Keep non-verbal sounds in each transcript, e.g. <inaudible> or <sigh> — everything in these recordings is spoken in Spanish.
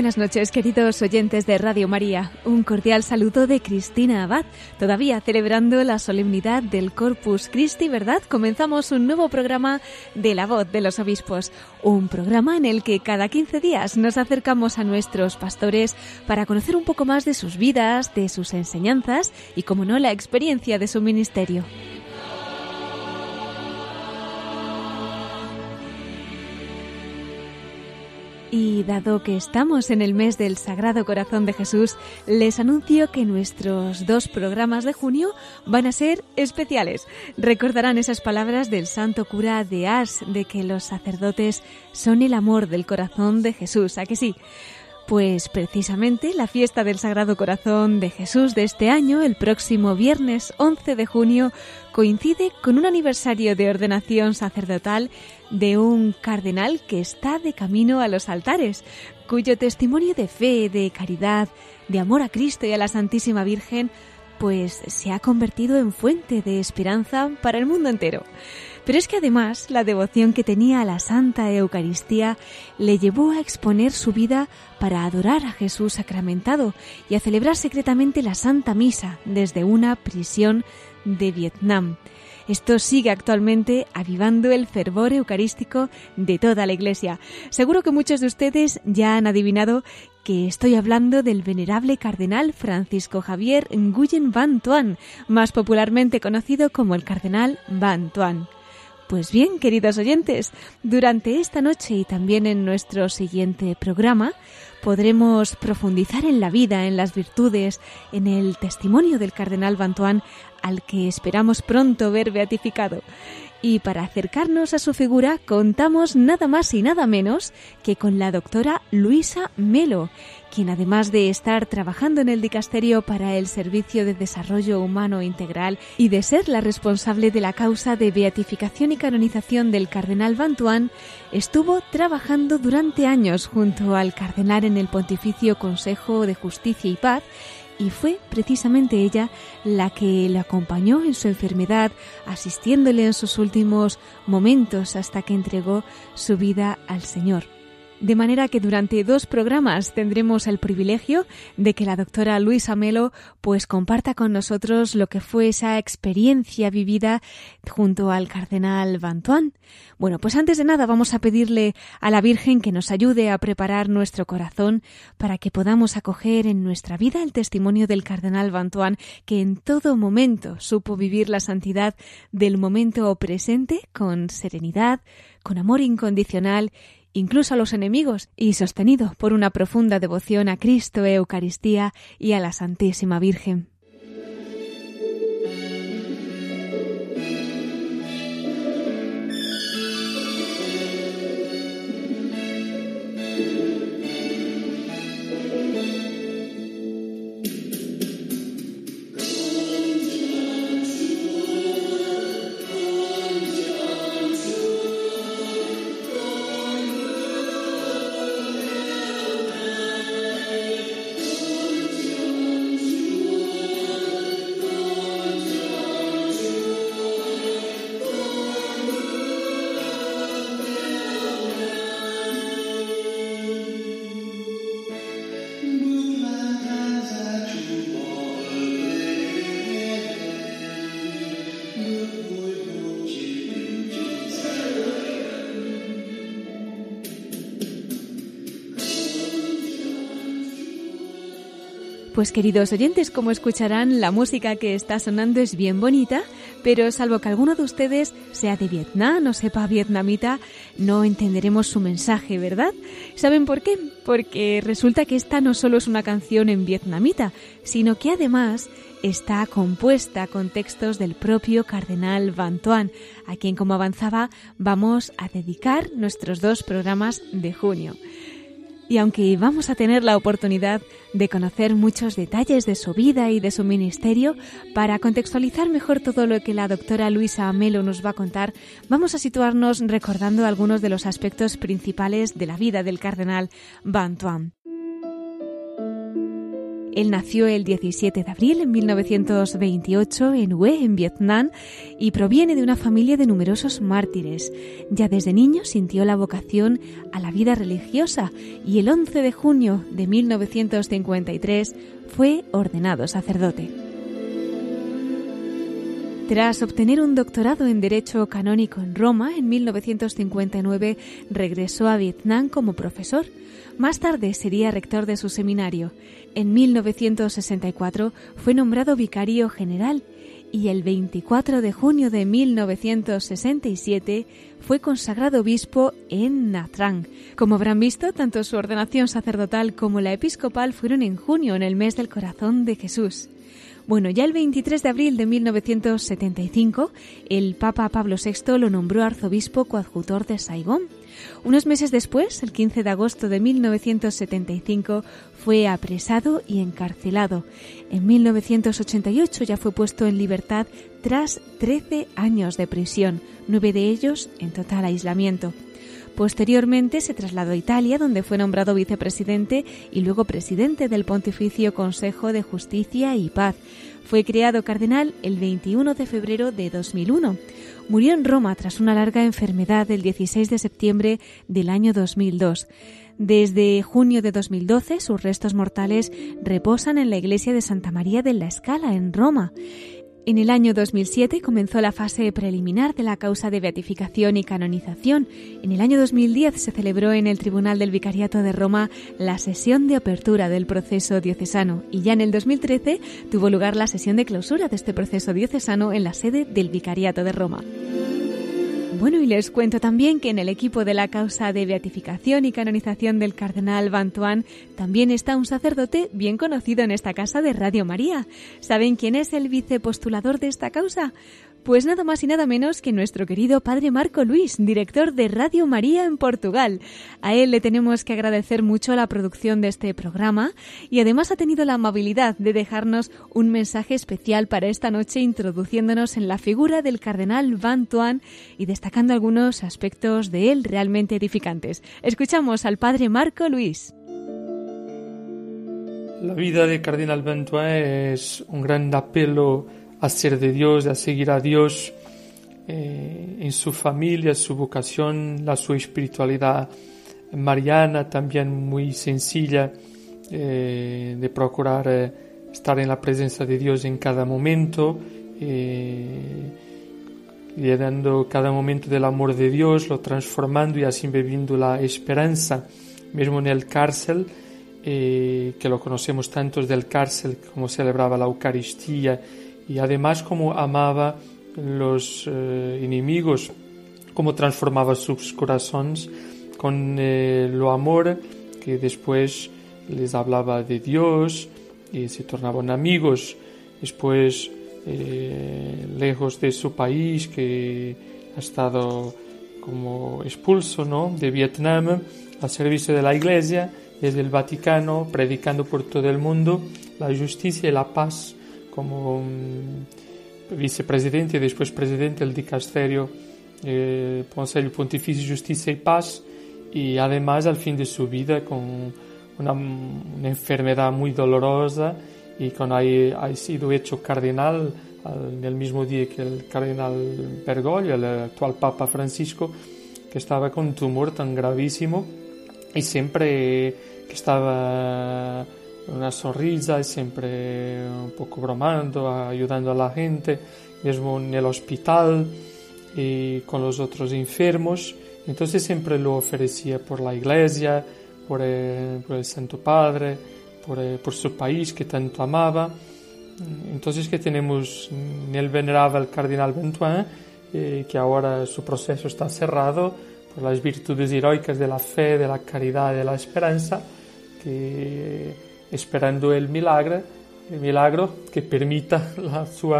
Buenas noches, queridos oyentes de Radio María. Un cordial saludo de Cristina Abad. Todavía celebrando la solemnidad del Corpus Christi, ¿verdad? Comenzamos un nuevo programa de La Voz de los Obispos. Un programa en el que cada 15 días nos acercamos a nuestros pastores para conocer un poco más de sus vidas, de sus enseñanzas y, como no, la experiencia de su ministerio. Y dado que estamos en el mes del Sagrado Corazón de Jesús, les anuncio que nuestros dos programas de junio van a ser especiales. Recordarán esas palabras del santo cura de Ars de que los sacerdotes son el amor del corazón de Jesús, ¿a que sí? Pues precisamente la fiesta del Sagrado Corazón de Jesús de este año, el próximo viernes 11 de junio, coincide con un aniversario de ordenación sacerdotal de un cardenal que está de camino a los altares, cuyo testimonio de fe, de caridad, de amor a Cristo y a la Santísima Virgen, pues se ha convertido en fuente de esperanza para el mundo entero. Pero es que además la devoción que tenía a la Santa Eucaristía le llevó a exponer su vida para adorar a Jesús sacramentado y a celebrar secretamente la Santa Misa desde una prisión de Vietnam. Esto sigue actualmente avivando el fervor eucarístico de toda la Iglesia. Seguro que muchos de ustedes ya han adivinado que estoy hablando del venerable cardenal Francisco Javier Nguyen Van Tuan, más popularmente conocido como el cardenal Van Tuan. Pues bien, queridos oyentes, durante esta noche y también en nuestro siguiente programa podremos profundizar en la vida, en las virtudes, en el testimonio del cardenal Bantuán al que esperamos pronto ver beatificado. Y para acercarnos a su figura contamos nada más y nada menos que con la doctora Luisa Melo, quien además de estar trabajando en el dicasterio para el Servicio de Desarrollo Humano Integral y de ser la responsable de la causa de beatificación y canonización del cardenal Bantuán, estuvo trabajando durante años junto al cardenal en el Pontificio Consejo de Justicia y Paz y fue precisamente ella la que le acompañó en su enfermedad, asistiéndole en sus últimos momentos hasta que entregó su vida al Señor. De manera que durante dos programas tendremos el privilegio de que la doctora Luisa Melo pues comparta con nosotros lo que fue esa experiencia vivida junto al cardenal Bantuán. Bueno, pues antes de nada vamos a pedirle a la Virgen que nos ayude a preparar nuestro corazón para que podamos acoger en nuestra vida el testimonio del cardenal Bantuán que en todo momento supo vivir la santidad del momento presente con serenidad, con amor incondicional incluso a los enemigos, y sostenido por una profunda devoción a Cristo, Eucaristía y a la Santísima Virgen. Pues queridos oyentes, como escucharán, la música que está sonando es bien bonita, pero salvo que alguno de ustedes sea de Vietnam o sepa vietnamita, no entenderemos su mensaje, ¿verdad? ¿Saben por qué? Porque resulta que esta no solo es una canción en vietnamita, sino que además está compuesta con textos del propio cardenal Van Tuan, a quien como avanzaba vamos a dedicar nuestros dos programas de junio. Y aunque vamos a tener la oportunidad de conocer muchos detalles de su vida y de su ministerio, para contextualizar mejor todo lo que la doctora Luisa Amelo nos va a contar, vamos a situarnos recordando algunos de los aspectos principales de la vida del cardenal Bantuan. Él nació el 17 de abril de 1928 en Hue, en Vietnam, y proviene de una familia de numerosos mártires. Ya desde niño sintió la vocación a la vida religiosa y el 11 de junio de 1953 fue ordenado sacerdote. Tras obtener un doctorado en Derecho Canónico en Roma, en 1959 regresó a Vietnam como profesor. Más tarde sería rector de su seminario. En 1964 fue nombrado vicario general y el 24 de junio de 1967 fue consagrado obispo en Nha Trang. Como habrán visto, tanto su ordenación sacerdotal como la episcopal fueron en junio, en el mes del corazón de Jesús. Bueno, ya el 23 de abril de 1975, el Papa Pablo VI lo nombró arzobispo coadjutor de Saigón. Unos meses después, el 15 de agosto de 1975, fue apresado y encarcelado. En 1988 ya fue puesto en libertad tras 13 años de prisión, nueve de ellos en total aislamiento. Posteriormente se trasladó a Italia, donde fue nombrado vicepresidente y luego presidente del Pontificio Consejo de Justicia y Paz. Fue creado cardenal el 21 de febrero de 2001. Murió en Roma tras una larga enfermedad el 16 de septiembre del año 2002. Desde junio de 2012 sus restos mortales reposan en la iglesia de Santa María de la Escala en Roma. En el año 2007 comenzó la fase preliminar de la causa de beatificación y canonización. En el año 2010 se celebró en el Tribunal del Vicariato de Roma la sesión de apertura del proceso diocesano y ya en el 2013 tuvo lugar la sesión de clausura de este proceso diocesano en la sede del Vicariato de Roma. Bueno, y les cuento también que en el equipo de la causa de beatificación y canonización del cardenal Bantuán también está un sacerdote bien conocido en esta casa de Radio María. ¿Saben quién es el vicepostulador de esta causa? Pues nada más y nada menos que nuestro querido padre Marco Luis, director de Radio María en Portugal. A él le tenemos que agradecer mucho la producción de este programa y además ha tenido la amabilidad de dejarnos un mensaje especial para esta noche introduciéndonos en la figura del cardenal Van y destacando algunos aspectos de él realmente edificantes. Escuchamos al padre Marco Luis. La vida de cardenal Van es un gran apelo a ser de Dios, a seguir a Dios eh, en su familia, su vocación, la su espiritualidad mariana también muy sencilla eh, de procurar eh, estar en la presencia de Dios en cada momento, llenando cada momento del amor de Dios, lo transformando y así bebiendo la esperanza, mismo en el cárcel, que lo conocemos tantos del cárcel, como celebraba la Eucaristía, y además cómo amaba los eh, enemigos, cómo transformaba sus corazones con eh, lo amor que después les hablaba de Dios y se tornaban amigos. Después, eh, lejos de su país, que ha estado como expulso ¿no? de Vietnam, al servicio de la Iglesia, desde el Vaticano, predicando por todo el mundo la justicia y la paz como vicepresidente y después presidente del dicasterio eh, Consejo Pontificio Justicia y Paz y además al fin de su vida con una, enfermedad muy dolorosa y con ahí ha sido hecho cardenal en el mismo día que el cardenal Bergoglio, el actual Papa Francisco, que estaba con un tumor tan gravísimo y siempre que estaba una sonrisa y siempre un poco bromando, ayudando a la gente, mismo en el hospital y con los otros enfermos. Entonces siempre lo ofrecía por la iglesia, por el, por el Santo Padre, por, el, por, su país que tanto amaba. Entonces que tenemos en el venerable cardenal Bentuin, eh, que ahora su proceso está cerrado por las virtudes heroicas de la fe, de la caridad, de la esperanza, que esperando el milagro, el milagro que permita la su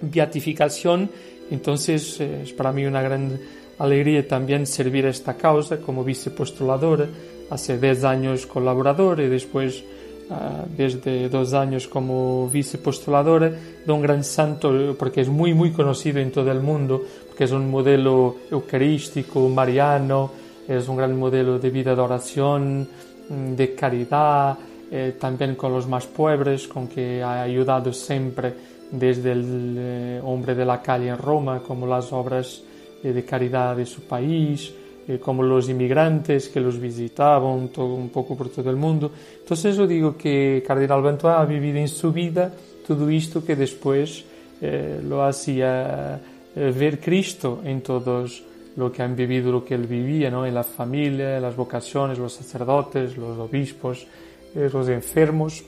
beatificación. Entonces es para mí una gran alegría también servir a esta causa como vicepostulador hace 10 años colaborador y después uh, desde dos años como vicepostulador de un gran santo porque es muy muy conocido en todo el mundo porque es un modelo eucarístico, mariano, es un gran modelo de vida de oración, mm, de caridad, eh, también con los más pobres, con que ha ayudado siempre desde el eh, hombre de la calle en Roma, como las obras eh, de caridad de su país, eh, como los inmigrantes que los visitaban todo, un poco por todo el mundo. Entonces yo digo que Cardenal Bantuá ha vivido en su vida todo esto que después eh, lo hacía eh, ver Cristo en todos lo que han vivido, lo que él vivía, ¿no? en la familia, las vocaciones, los sacerdotes, los obispos, eh, los enfermos,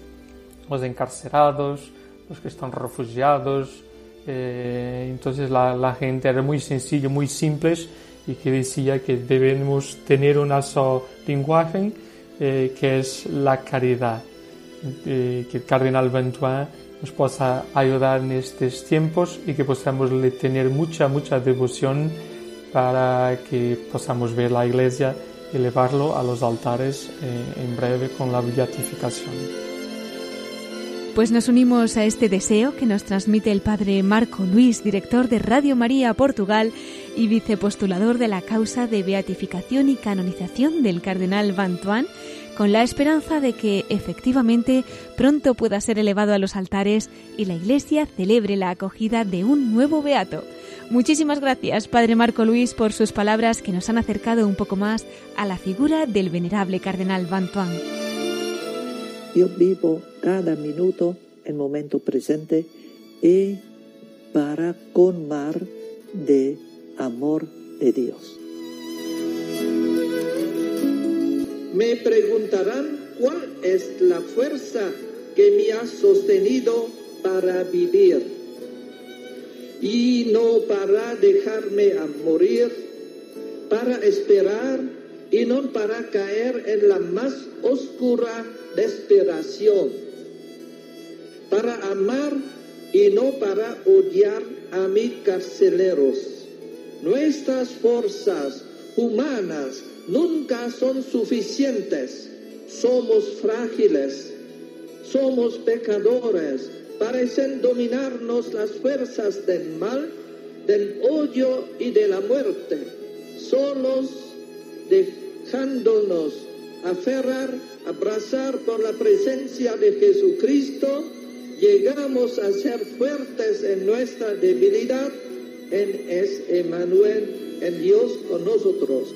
los encarcerados, los que están refugiados. Eh, entonces la, gente era muy sencilla, muy simples y que decía que debemos tener una sola lenguaje eh, que es la caridad. Que el cardenal Bentuin nos pueda ayudar en estos tiempos y que podamos tener mucha, mucha devoción para que podamos ver la iglesia elevarlo a los altares eh, en breve con la beatificación. Pues nos unimos a este deseo que nos transmite el padre Marco Luis, director de Radio María Portugal y vicepostulador de la causa de beatificación y canonización del cardenal Bantuán, con la esperanza de que efectivamente pronto pueda ser elevado a los altares y la Iglesia celebre la acogida de un nuevo beato. Muchísimas gracias, Padre Marco Luis, por sus palabras que nos han acercado un poco más a la figura del venerable cardenal Bantuán. Yo vivo cada minuto, el momento presente, y para colmar de amor de Dios. Me preguntarán cuál es la fuerza que me ha sostenido para vivir y no para dejarme a morir, para esperar y no para caer en la más oscura desesperación, para amar y no para odiar a mis carceleros. Nuestras fuerzas humanas nunca son suficientes. Somos frágiles, somos pecadores, parecen dominarnos las fuerzas del mal, del odio y de la muerte. Solos dejándonos aferrar, abrazar por la presencia de Jesucristo, llegamos a ser fuertes en nuestra debilidad. En es Emmanuel, en Dios con nosotros.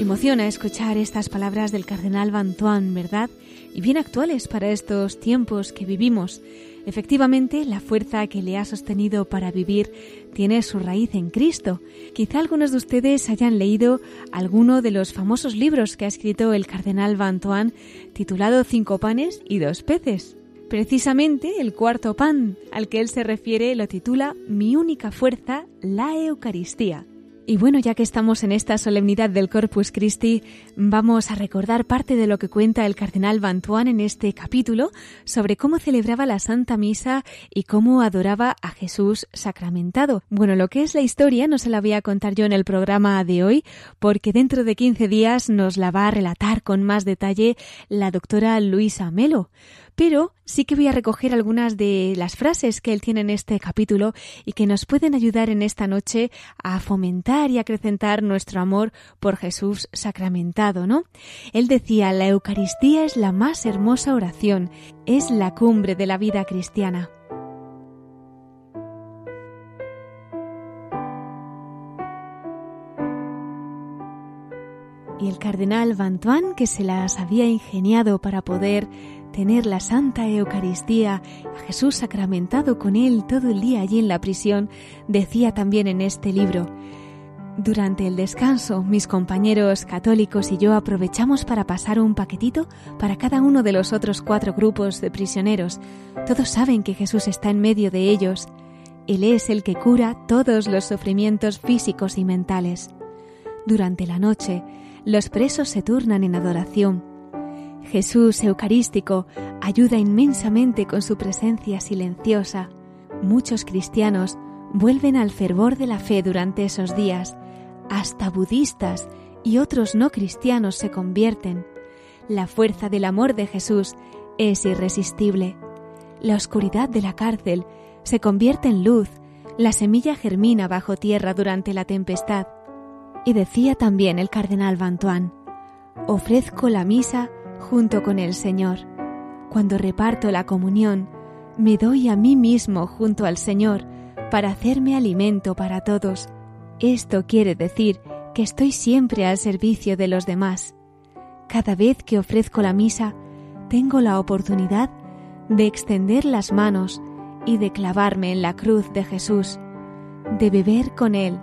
Emociona escuchar estas palabras del cardenal Bantuán, ¿verdad? Y bien actuales para estos tiempos que vivimos. Efectivamente, la fuerza que le ha sostenido para vivir tiene su raíz en Cristo. Quizá algunos de ustedes hayan leído alguno de los famosos libros que ha escrito el cardenal Bantuán titulado Cinco panes y dos peces. Precisamente el cuarto pan al que él se refiere lo titula Mi única fuerza, la Eucaristía. Y bueno, ya que estamos en esta solemnidad del Corpus Christi, vamos a recordar parte de lo que cuenta el cardenal Bantuán en este capítulo sobre cómo celebraba la Santa Misa y cómo adoraba a Jesús sacramentado. Bueno, lo que es la historia no se la voy a contar yo en el programa de hoy, porque dentro de 15 días nos la va a relatar con más detalle la doctora Luisa Melo pero sí que voy a recoger algunas de las frases que él tiene en este capítulo y que nos pueden ayudar en esta noche a fomentar y acrecentar nuestro amor por Jesús sacramentado, ¿no? Él decía, la Eucaristía es la más hermosa oración, es la cumbre de la vida cristiana. Y el cardenal Bantuán, que se las había ingeniado para poder tener la Santa Eucaristía, a Jesús sacramentado con él todo el día allí en la prisión, decía también en este libro, durante el descanso, mis compañeros católicos y yo aprovechamos para pasar un paquetito para cada uno de los otros cuatro grupos de prisioneros. Todos saben que Jesús está en medio de ellos. Él es el que cura todos los sufrimientos físicos y mentales. Durante la noche, los presos se turnan en adoración Jesús Eucarístico ayuda inmensamente con su presencia silenciosa. Muchos cristianos vuelven al fervor de la fe durante esos días, hasta budistas y otros no cristianos se convierten. La fuerza del amor de Jesús es irresistible. La oscuridad de la cárcel se convierte en luz, la semilla germina bajo tierra durante la tempestad. Y decía también el cardenal Bantuán, ofrezco la misa junto con el Señor. Cuando reparto la comunión, me doy a mí mismo junto al Señor para hacerme alimento para todos. Esto quiere decir que estoy siempre al servicio de los demás. Cada vez que ofrezco la misa, tengo la oportunidad de extender las manos y de clavarme en la cruz de Jesús, de beber con Él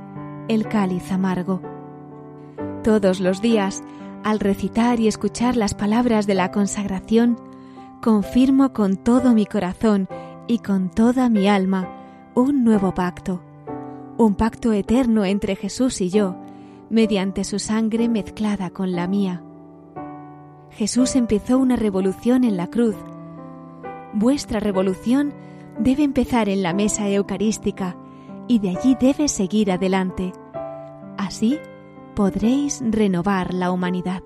el cáliz amargo. Todos los días, al recitar y escuchar las palabras de la consagración, confirmo con todo mi corazón y con toda mi alma un nuevo pacto, un pacto eterno entre Jesús y yo, mediante su sangre mezclada con la mía. Jesús empezó una revolución en la cruz. Vuestra revolución debe empezar en la mesa eucarística y de allí debe seguir adelante. Así podréis renovar la humanidad.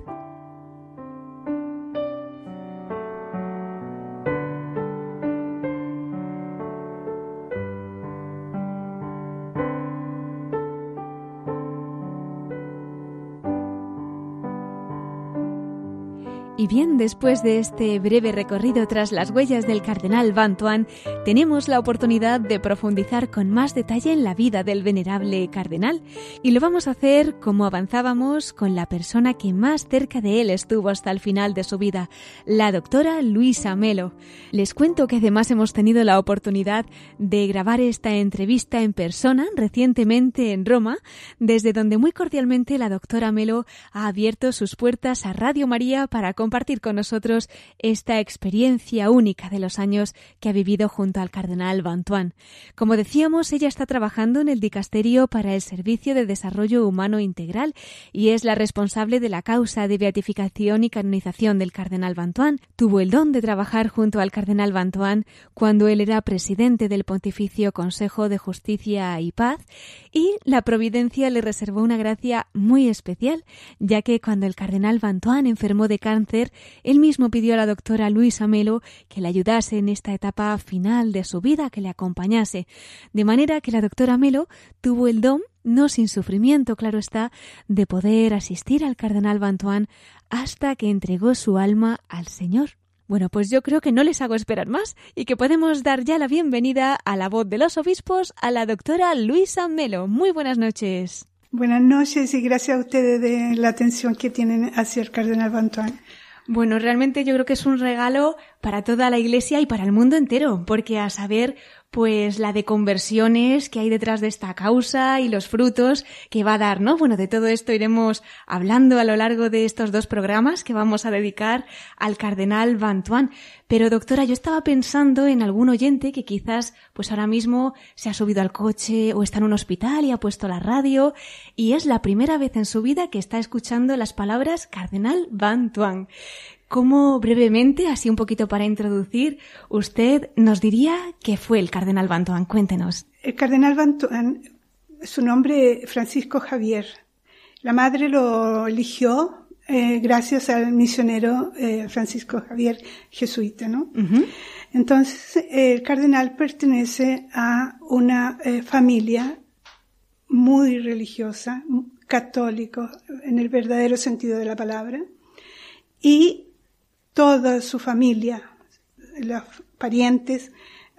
Bien, después de este breve recorrido tras las huellas del cardenal Bantuan, tenemos la oportunidad de profundizar con más detalle en la vida del venerable cardenal. Y lo vamos a hacer como avanzábamos con la persona que más cerca de él estuvo hasta el final de su vida, la doctora Luisa Melo. Les cuento que además hemos tenido la oportunidad de grabar esta entrevista en persona recientemente en Roma, desde donde muy cordialmente la doctora Melo ha abierto sus puertas a Radio María para compartir con nosotros esta experiencia única de los años que ha vivido junto al cardenal Bantuan. Como decíamos, ella está trabajando en el Dicasterio para el Servicio de Desarrollo Humano Integral y es la responsable de la causa de beatificación y canonización del cardenal Bantuan. Tuvo el don de trabajar junto al cardenal Bantuan cuando él era presidente del Pontificio Consejo de Justicia y Paz y la providencia le reservó una gracia muy especial, ya que cuando el cardenal Bantuan enfermó de cáncer, él mismo pidió a la doctora Luisa Melo que le ayudase en esta etapa final de su vida, que le acompañase, de manera que la doctora Melo tuvo el don no sin sufrimiento, claro está, de poder asistir al cardenal Bantuán hasta que entregó su alma al Señor. Bueno, pues yo creo que no les hago esperar más y que podemos dar ya la bienvenida a la voz de los obispos a la doctora Luisa Melo. Muy buenas noches. Buenas noches y gracias a ustedes de la atención que tienen hacia el cardenal Bantuán. Bueno, realmente yo creo que es un regalo para toda la Iglesia y para el mundo entero, porque a saber, pues la de conversiones que hay detrás de esta causa y los frutos que va a dar, ¿no? Bueno, de todo esto iremos hablando a lo largo de estos dos programas que vamos a dedicar al cardenal Bantuán. Pero doctora, yo estaba pensando en algún oyente que quizás pues ahora mismo se ha subido al coche o está en un hospital y ha puesto la radio y es la primera vez en su vida que está escuchando las palabras cardenal Bantuán. ¿Cómo brevemente, así un poquito para introducir, usted nos diría qué fue el cardenal Bantuán? Cuéntenos. El cardenal Bantuán, su nombre Francisco Javier. La madre lo eligió eh, gracias al misionero eh, Francisco Javier jesuita, ¿no? Entonces, el cardenal pertenece a una eh, familia muy religiosa, católico en el verdadero sentido de la palabra, y toda su familia, los parientes,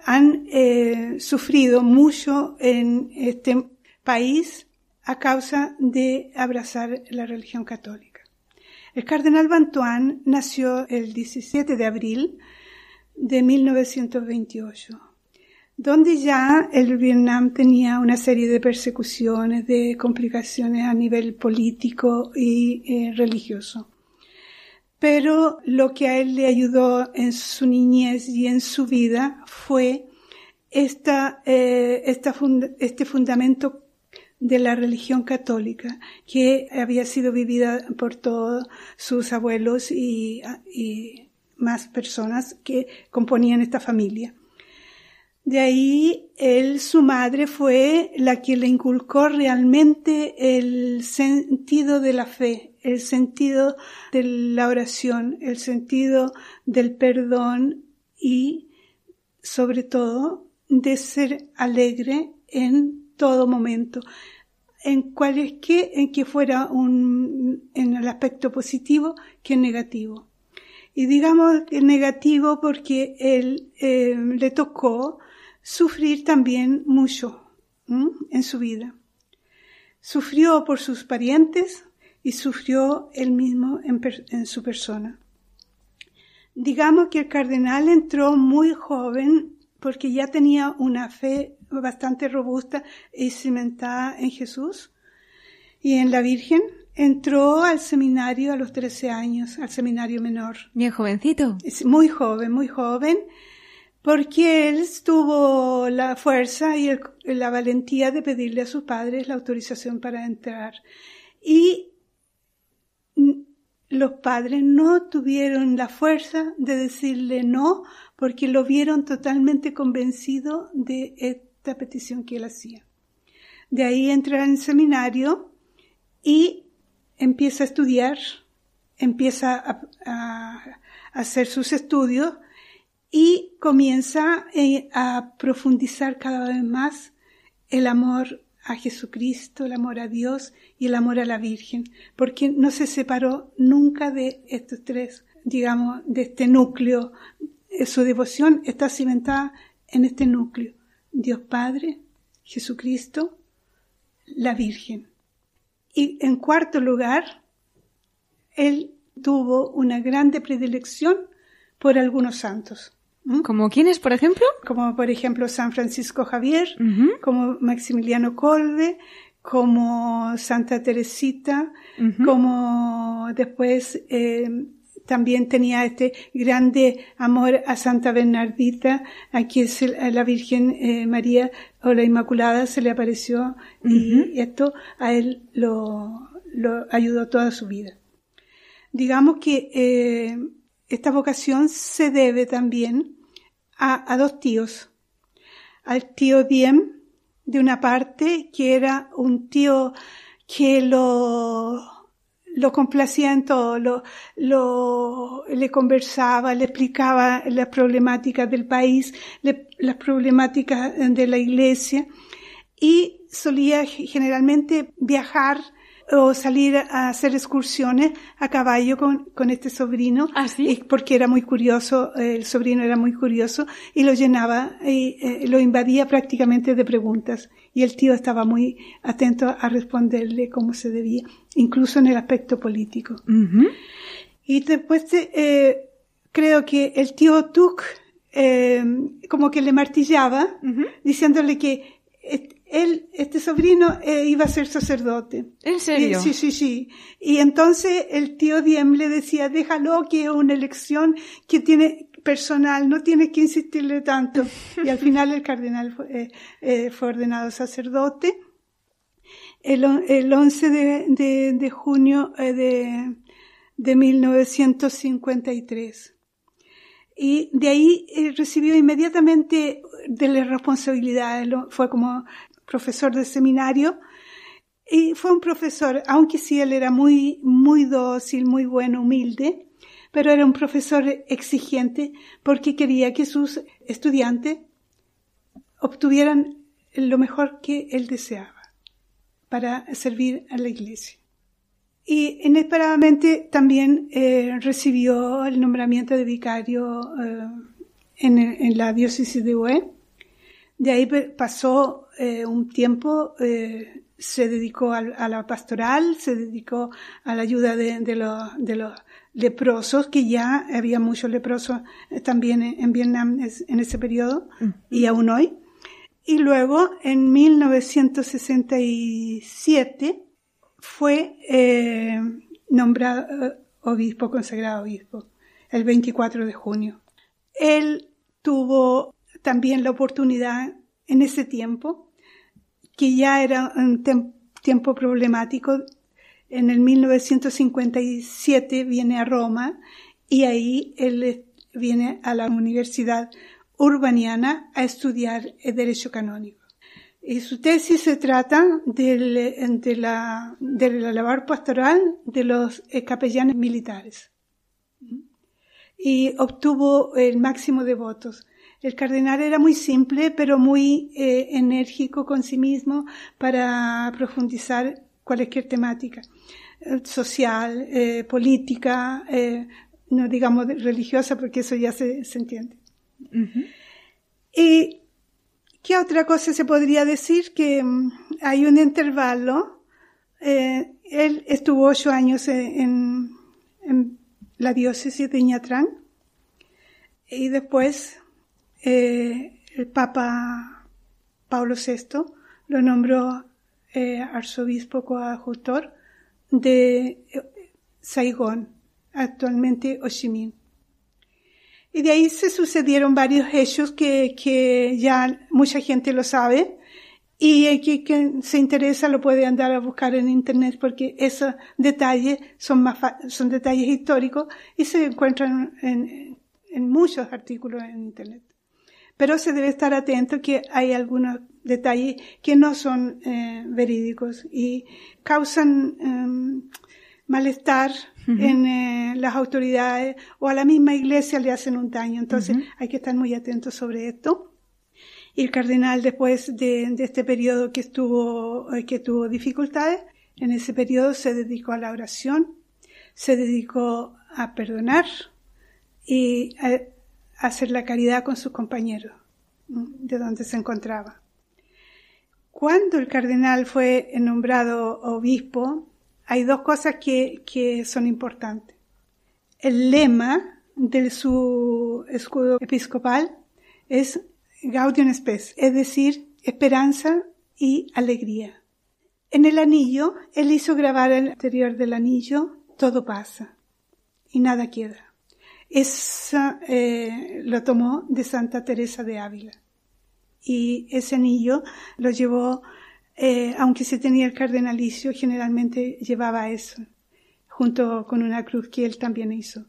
han eh, sufrido mucho en este país a causa de abrazar la religión católica. El cardenal Bantuán nació el 17 de abril de 1928, donde ya el Vietnam tenía una serie de persecuciones, de complicaciones a nivel político y eh, religioso pero lo que a él le ayudó en su niñez y en su vida fue esta, eh, este fundamento de la religión católica que había sido vivida por todos sus abuelos y, y más personas que componían esta familia. De ahí él, su madre fue la que le inculcó realmente el sentido de la fe, el sentido de la oración, el sentido del perdón y sobre todo de ser alegre en todo momento, en cual que, en que fuera un, en el aspecto positivo que negativo. Y digamos que negativo porque él eh, le tocó sufrir también mucho en su vida. Sufrió por sus parientes y sufrió él mismo en, en su persona. Digamos que el cardenal entró muy joven porque ya tenía una fe bastante robusta y cimentada en Jesús y en la Virgen. Entró al seminario a los 13 años, al seminario menor. Bien jovencito. Muy joven, muy joven, porque él tuvo la fuerza y la valentía de pedirle a sus padres la autorización para entrar. Y los padres no tuvieron la fuerza de decirle no porque lo vieron totalmente convencido de esta petición que él hacía. De ahí entra en seminario y empieza a estudiar, empieza a, hacer sus estudios y comienza eh, a profundizar cada vez más el amor a Jesucristo, el amor a Dios y el amor a la Virgen, porque no se separó nunca de estos tres, digamos, de este núcleo. Eh, su devoción está cimentada en este núcleo. Dios Padre, Jesucristo, la Virgen. Y en cuarto lugar, él tuvo una grande predilección por algunos santos. ¿Mm? ¿Como quiénes, por ejemplo? Como por ejemplo San Francisco Javier, como Maximiliano Colbe, como Santa Teresita, como después eh, también tenía este grande amor a Santa Bernardita, a quien la Virgen eh, María o la Inmaculada se le apareció y esto a él lo, lo, ayudó toda su vida. Digamos que eh, esta vocación se debe también a, dos tíos. Al tío Diem, de una parte, que era un tío que lo, complacía en todo, le conversaba, le explicaba las problemáticas del país, las problemáticas de la iglesia y solía generalmente viajar o salir a hacer excursiones a caballo con, con este sobrino, ¿Ah, sí? porque era muy curioso, el sobrino era muy curioso y lo llenaba y eh, lo invadía prácticamente de preguntas y el tío estaba muy atento a responderle como se debía, incluso en el aspecto político. Y después eh, creo que el tío Tuk eh, como que le martillaba diciéndole que él, este sobrino, eh, iba a ser sacerdote. ¿En serio? sí, sí, sí. Y entonces el tío Diem le decía, déjalo que es una elección que tiene personal, no tienes que insistirle tanto. Y al final el cardenal fue, eh, eh, fue ordenado sacerdote. El, el 11 de, de, de junio de, de 1953. Y de ahí recibió inmediatamente de las responsabilidades, fue como profesor de seminario, y fue un profesor, aunque sí él era muy, muy dócil, muy bueno, humilde, pero era un profesor exigente porque quería que sus estudiantes obtuvieran lo mejor que él deseaba para servir a la iglesia. Y inesperadamente también eh, recibió el nombramiento de vicario eh, en, la diócesis de Hue. De ahí pasó eh, un tiempo eh, se dedicó a, la pastoral, se dedicó a la ayuda de, de, de, los leprosos, que ya había muchos leprosos también en, Vietnam en ese periodo y aún hoy. Y luego, en 1967, fue eh, nombrado obispo, consagrado obispo, el 24 de junio. Él tuvo también la oportunidad en ese tiempo, que ya era un tiempo problemático. En el 1957 viene a Roma y ahí él viene a la Universidad urbaniana a estudiar el derecho canónico. Y su tesis se trata del, de, la, la labor pastoral de los eh, capellanes militares. Y obtuvo el máximo de votos. El cardenal era muy simple, pero muy eh, enérgico con sí mismo para profundizar cualquier temática eh, social, eh, política, eh, no digamos religiosa, porque eso ya se, se entiende. ¿Y qué otra cosa se podría decir? Que um, hay un intervalo. él estuvo ocho años en, en la diócesis de Ñatrán y después eh, el Papa Pablo VI lo nombró eh, arzobispo coadjutor de Saigón, actualmente Ho Chi Minh. Y de ahí se sucedieron varios hechos que, ya mucha gente lo sabe y que, que, se interesa lo puede andar a buscar en internet porque esos detalles son más son detalles históricos y se encuentran en, en muchos artículos en internet pero se debe estar atento que hay algunos detalles que no son eh, verídicos y causan eh, malestar uh -huh. en eh, las autoridades o a la misma iglesia le hacen un daño. Entonces uh -huh. hay que estar muy atentos sobre esto. Y el cardenal después de, de este periodo que estuvo, eh, que tuvo dificultades, en ese periodo se dedicó a la oración, se dedicó a perdonar y a, hacer la caridad con sus compañeros de donde se encontraba. Cuando el cardenal fue nombrado obispo, hay dos cosas que, que son importantes. El lema de su escudo episcopal es Gaudium Spes, es decir, esperanza y alegría. En el anillo, él hizo grabar el interior del anillo, todo pasa y nada queda. Esa eh, lo tomó de Santa Teresa de Ávila. Y ese anillo lo llevó, eh, aunque se tenía el cardenalicio, generalmente llevaba eso, junto con una cruz que él también hizo.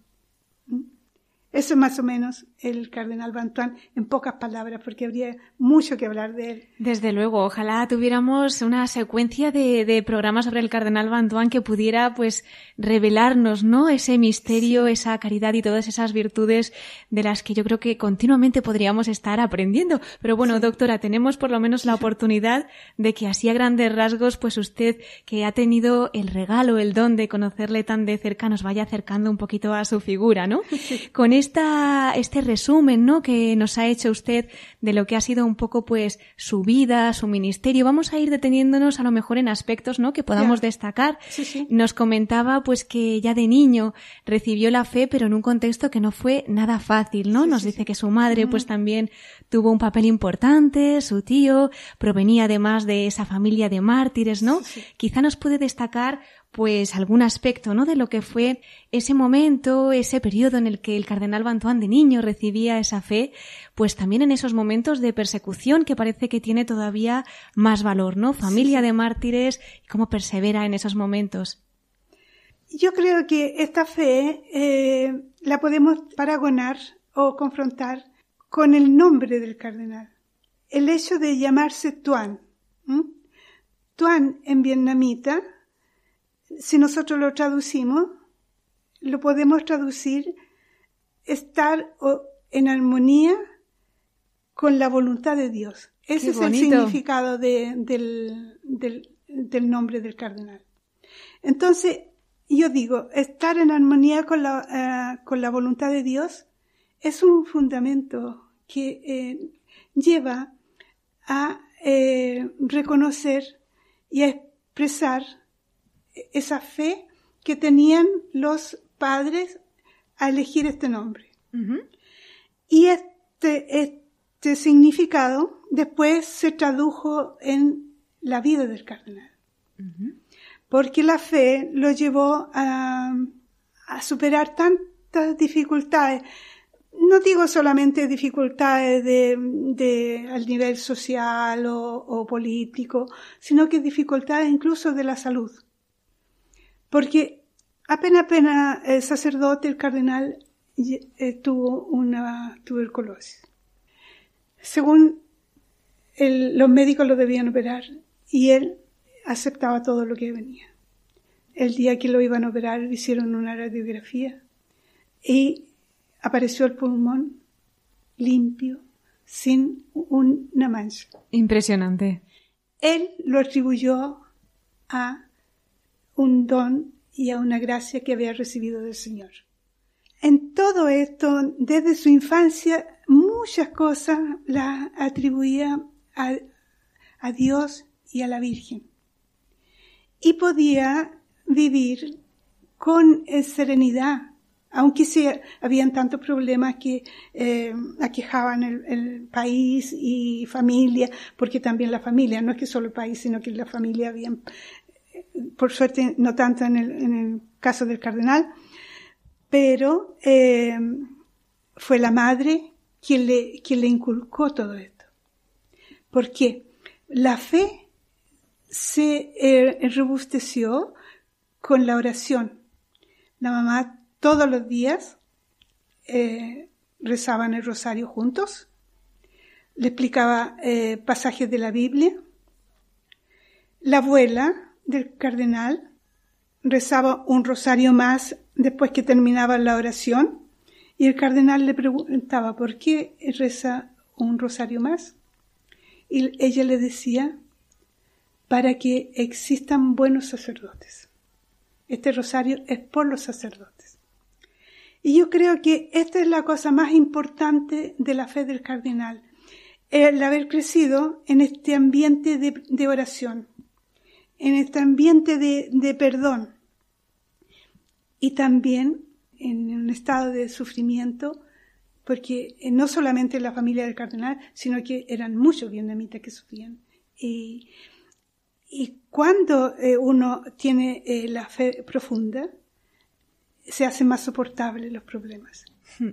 Eso es más o menos el cardenal Bantuán en pocas palabras, porque habría mucho que hablar de él. Desde luego, ojalá tuviéramos una secuencia de, de programas sobre el cardenal Bantuán que pudiera, pues, revelarnos, ¿no? Ese misterio, sí. esa caridad y todas esas virtudes de las que yo creo que continuamente podríamos estar aprendiendo. Pero bueno, sí. doctora, tenemos por lo menos la oportunidad de que así a grandes rasgos, pues usted, que ha tenido el regalo, el don de conocerle tan de cerca, nos vaya acercando un poquito a su figura, ¿no? <laughs> Sí. Con esta, este resumen, ¿no? Que nos ha hecho usted de lo que ha sido un poco, pues, su vida, su ministerio. Vamos a ir deteniéndonos a lo mejor en aspectos, ¿no? Que podamos yeah. destacar. Sí, sí. Nos comentaba, pues, que ya de niño recibió la fe, pero en un contexto que no fue nada fácil, ¿no? Sí, nos dice que su madre, pues, también tuvo un papel importante, su tío provenía además de esa familia de mártires, ¿no? Quizá nos puede destacar pues algún aspecto, ¿no? De lo que fue ese momento, ese periodo en el que el cardenal Bantuán de niño recibía esa fe, pues también en esos momentos de persecución que parece que tiene todavía más valor, ¿no? Familia de mártires, cómo persevera en esos momentos. Yo creo que esta fe eh, la podemos paragonar o confrontar con el nombre del cardenal. El hecho de llamarse Tuan. ¿Mm? Tuan en vietnamita si nosotros lo traducimos, lo podemos traducir estar en armonía con la voluntad de Dios. Ese es el significado de, del, del, del, nombre del cardenal. Entonces, yo digo, estar en armonía con la, uh, con la voluntad de Dios es un fundamento que eh, lleva a eh, reconocer y a expresar esa fe que tenían los padres a elegir este nombre. Uh -huh. Y este, este significado después se tradujo en la vida del cardenal. Uh -huh. Porque la fe lo llevó a, a superar tantas dificultades. No digo solamente dificultades de, de, al nivel social o, o político, sino que dificultades incluso de la salud porque apenas, apenas el sacerdote, el cardenal, eh, tuvo una tuberculosis. según los médicos lo debían operar y él aceptaba todo lo que venía. El día que lo iban a operar hicieron una radiografía y apareció el pulmón limpio, sin una mancha. Impresionante. Él lo atribuyó a un don y a una gracia que había recibido del Señor. En todo esto, desde su infancia, muchas cosas las atribuía a, a Dios y a la Virgen. Y podía vivir con serenidad, aunque sí habían tantos problemas que eh, aquejaban el, país y familia, porque también la familia, no es que solo el país, sino que la familia había, por suerte no tanto en el, caso del cardenal, pero eh, fue la madre quien le, quien le inculcó todo esto. ¿Por qué? La fe se eh, robusteció con la oración. La mamá todos los días eh, rezaban el rosario juntos, le explicaba eh, pasajes de la Biblia. La abuela del cardenal rezaba un rosario más después que terminaba la oración y el cardenal le preguntaba por qué reza un rosario más. Y ella le decía, para que existan buenos sacerdotes. Este rosario es por los sacerdotes. Y yo creo que esta es la cosa más importante de la fe del cardenal, el haber crecido en este ambiente de, oración, en este ambiente de, de perdón y también en un estado de sufrimiento, porque no solamente la familia del cardenal, sino que eran muchos vietnamitas que sufrían. Y, y cuando eh, uno tiene eh, la fe profunda, se hacen más soportables los problemas. <laughs>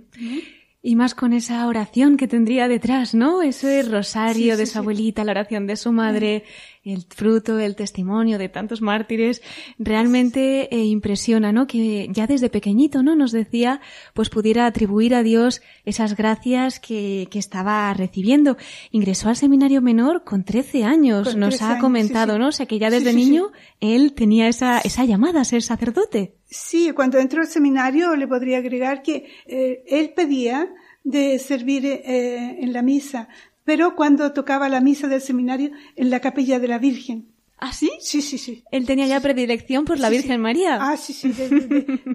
Y más con esa oración que tendría detrás, ¿no? Ese rosario de su abuelita, la oración de su madre, el fruto, el testimonio de tantos mártires, realmente eh, impresiona, ¿no? Que ya desde pequeñito, ¿no? Nos decía, pues pudiera atribuir a Dios esas gracias que, que estaba recibiendo. Ingresó al seminario menor con 13 años, nos ha comentado, ¿no? O sea que ya desde niño él tenía esa, esa llamada a ser sacerdote. Sí, cuando entró al seminario le podría agregar que eh, él pedía de servir eh, en la misa, pero cuando tocaba la misa del seminario en la capilla de la Virgen. ¿Ah, sí? Sí, sí, sí. Él tenía ya predilección por la Virgen María. Ah, sí, sí.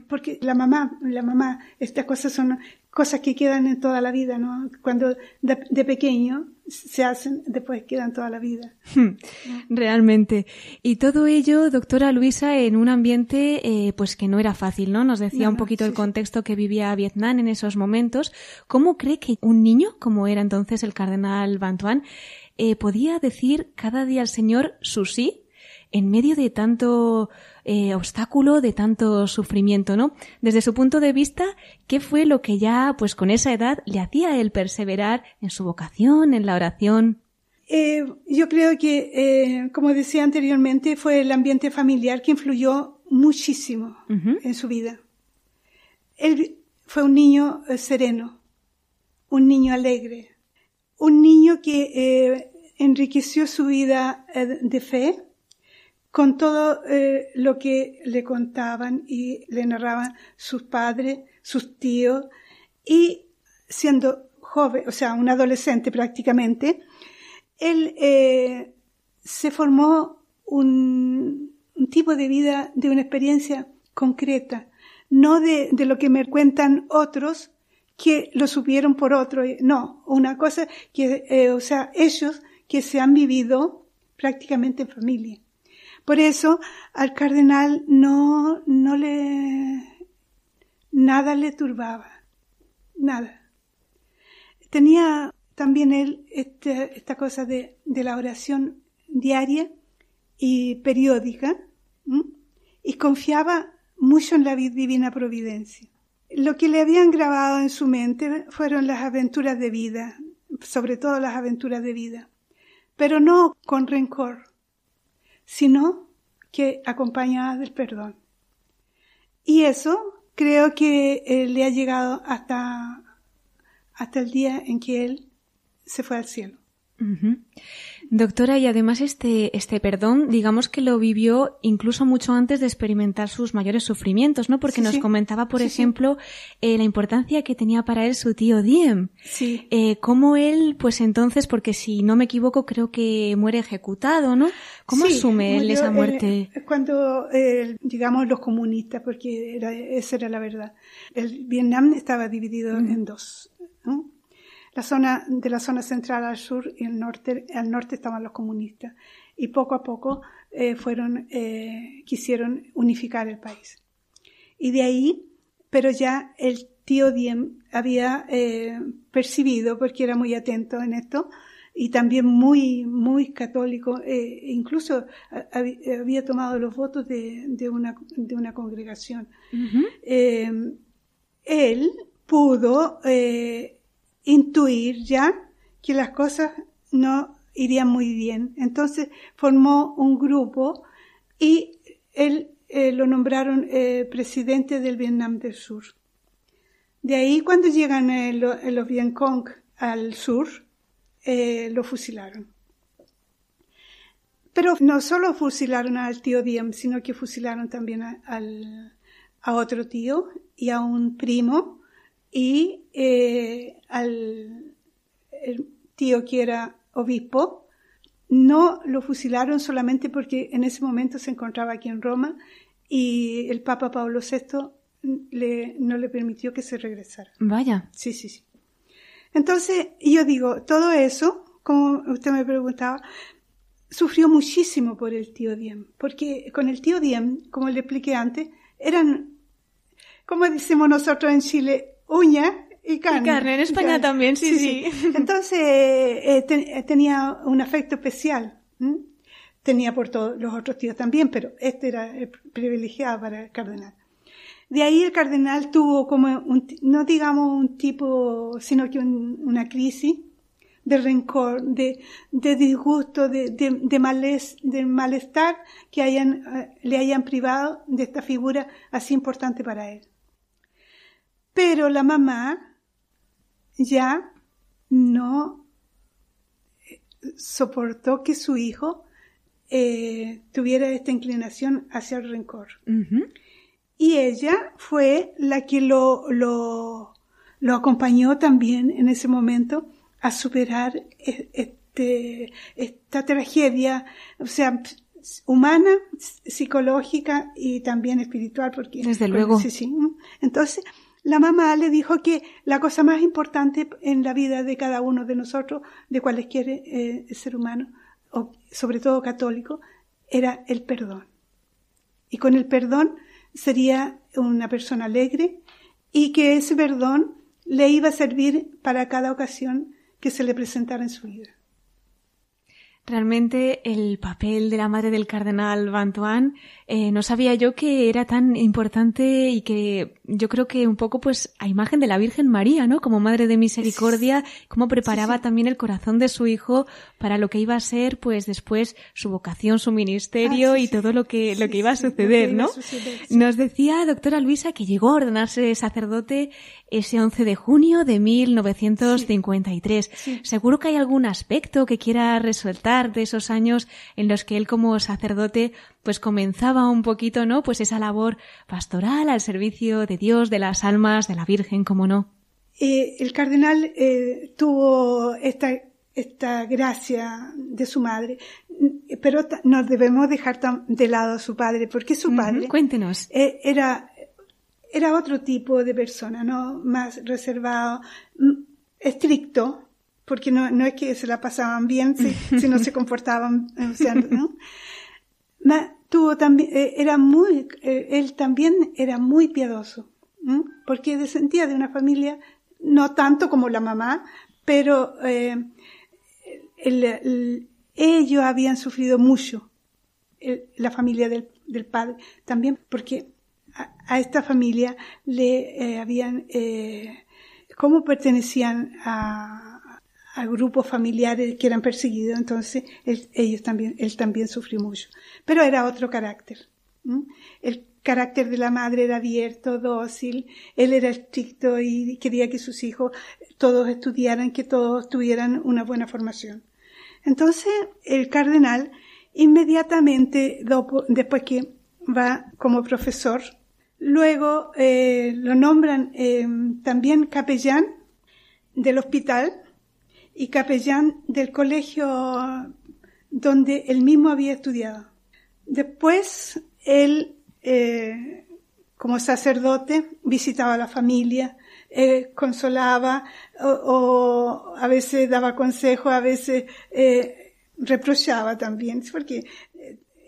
porque la mamá, la mamá, estas cosas son cosas que quedan en toda la vida, ¿no? Cuando de, pequeño se hacen, después quedan toda la vida. Hmm, realmente. Y todo ello, doctora Luisa, en un ambiente eh, pues que no era fácil, ¿no? Nos decía un poquito el contexto que vivía Vietnam en esos momentos. ¿Cómo cree que un niño, como era entonces el cardenal Bantuan, eh, podía decir cada día al Señor su sí en medio de tanto eh, obstáculo, de tanto sufrimiento, ¿no? Desde su punto de vista, ¿qué fue lo que ya, pues con esa edad, le hacía él perseverar en su vocación, en la oración? Eh, yo creo que, eh, como decía anteriormente, fue el ambiente familiar que influyó muchísimo en su vida. Él fue un niño sereno, un niño alegre, un niño que enriqueció su vida de fe con todo eh, lo que le contaban y le narraban sus padres, sus tíos, y siendo joven, o sea, un adolescente prácticamente, él eh, se formó un, tipo de vida, de una experiencia concreta, no de, lo que me cuentan otros que lo supieron por otro, no, una cosa que, eh, o sea, ellos que se han vivido prácticamente en familia. Por eso al cardenal no, no le, nada le turbaba, nada. Tenía también él este, esta cosa de, la oración diaria y periódica y confiaba mucho en la divina providencia. Lo que le habían grabado en su mente fueron las aventuras de vida, sobre todo las aventuras de vida, pero no con rencor, sino que acompañada del perdón. Y eso creo que eh, le ha llegado hasta, hasta el día en que él se fue al cielo. Doctora, y además este, este perdón, digamos que lo vivió incluso mucho antes de experimentar sus mayores sufrimientos, ¿no? Porque Sí, nos sí. comentaba, por Sí, ejemplo, eh, la importancia que tenía para él su tío Diem. Sí. Eh, cómo él, pues entonces, porque si no me equivoco, creo que muere ejecutado, ¿no? ¿Cómo asume él esa muerte? cuando, eh, digamos, los comunistas, porque era, esa era la verdad. El Vietnam estaba dividido en dos. ¿no? La zona, de la zona central al sur y el norte, al norte estaban los comunistas. Y poco a poco eh, fueron, eh, quisieron unificar el país. Y de ahí, pero ya el tío Diem había eh, percibido, porque era muy atento en esto, y también muy, muy católico, incluso había tomado los votos de, de una, de una congregación. Él pudo eh, intuir ya que las cosas no irían muy bien. Entonces formó un grupo y él eh, lo nombraron eh, presidente del Vietnam del Sur. De ahí cuando llegan eh, lo- eh, los al sur, lo fusilaron. Pero no solo fusilaron al tío Diem, sino que fusilaron también al, a otro tío y a un primo y eh, al el tío que era obispo. No lo fusilaron solamente porque en ese momento se encontraba aquí en Roma y el Papa Pablo VI le, no le permitió que se regresara. Vaya. Sí, sí, sí. Entonces, yo digo, todo eso, como usted me preguntaba, sufrió muchísimo por el tío Diem, porque con el tío Diem, como le expliqué antes, eran, como decimos nosotros en Chile, uña y carne. Y carne, en España también, sí, sí. <laughs> Entonces, eh, te- tenía un afecto especial. ¿m? Tenía por todos los otros tíos también, pero este era el privilegiado para el cardenal. De ahí el cardenal tuvo como, un, no digamos un tipo, sino que un- una crisis de rencor, de, de disgusto, de, de, de, males- de malestar que hayan, eh, le hayan privado de esta figura así importante para él. Pero la mamá ya no eh, soportó que su hijo eh, tuviera esta inclinación hacia el rencor. Y ella fue la que lo, lo, lo acompañó también en ese momento a superar e- este, esta tragedia, o sea, humana, psicológica y también espiritual, porque Desde luego. Sí, sí. Entonces, la mamá le dijo que la cosa más importante en la vida de cada uno de nosotros, de cualquier eh, ser humano, o sobre todo católico, era el perdón. Y con el perdón sería una persona alegre y que ese perdón le iba a servir para cada ocasión que se le presentara en su vida. Realmente el papel de la madre del cardenal Bantuan eh, no sabía yo que era tan importante y que yo creo que un poco pues a imagen de la Virgen María, ¿no? Como madre de misericordia, cómo preparaba Sí, sí. también el corazón de su hijo para lo que iba a ser pues después su vocación, su ministerio Ah, sí, y todo lo que lo que iba a suceder, iba a ¿no? suceder. Nos decía doctora Luisa que llegó a ordenarse sacerdote ese 11 de junio de 1953. Sí. Seguro que hay algún aspecto que quiera resaltar de esos años en los que él como sacerdote pues comenzaba un poquito, ¿no? Pues esa labor pastoral al servicio de Dios, de las almas, de la Virgen, como no. Eh, el cardenal eh, tuvo esta, esta gracia de su madre, pero ta- no debemos dejar tan de lado a su padre, porque su padre Cuéntenos. eh, era, era otro tipo de persona, ¿no? Más reservado, estricto, porque no, no es que se la pasaban bien, si, si no se comportaban, o sea, ¿no? <laughs> Ma- tuvo también, eh, era muy, eh, él también era muy piadoso, ¿m? porque descendía de una familia, no tanto como la mamá, pero eh, el- el- ellos habían sufrido mucho, el- la familia del, del padre, también porque a, esta familia le eh, habían, eh, como pertenecían a, grupos familiares que eran perseguidos, entonces él, ellos también, él también sufrió mucho. Pero era otro carácter. El carácter de la madre era abierto, dócil, él era estricto y quería que sus hijos todos estudiaran, que todos tuvieran una buena formación. Entonces, el cardenal inmediatamente, después que va como profesor, luego eh, lo nombran eh, también capellán del hospital y capellán del colegio donde él mismo había estudiado. Después, él, eh, como sacerdote, visitaba a la familia, eh, consolaba o, a veces daba consejo, a veces eh, reprochaba también, porque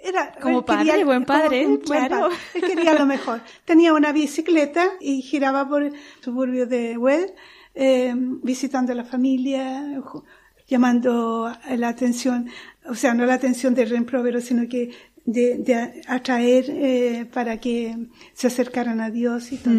era como padre, buen padre, claro. Él quería lo mejor. <laughs> Tenía una bicicleta y giraba por el suburbio de Well, eh, visitando a la familia, llamando la atención, o sea, no la atención del reemprovero, sino que de, atraer eh, para que se acercaran a Dios y todo.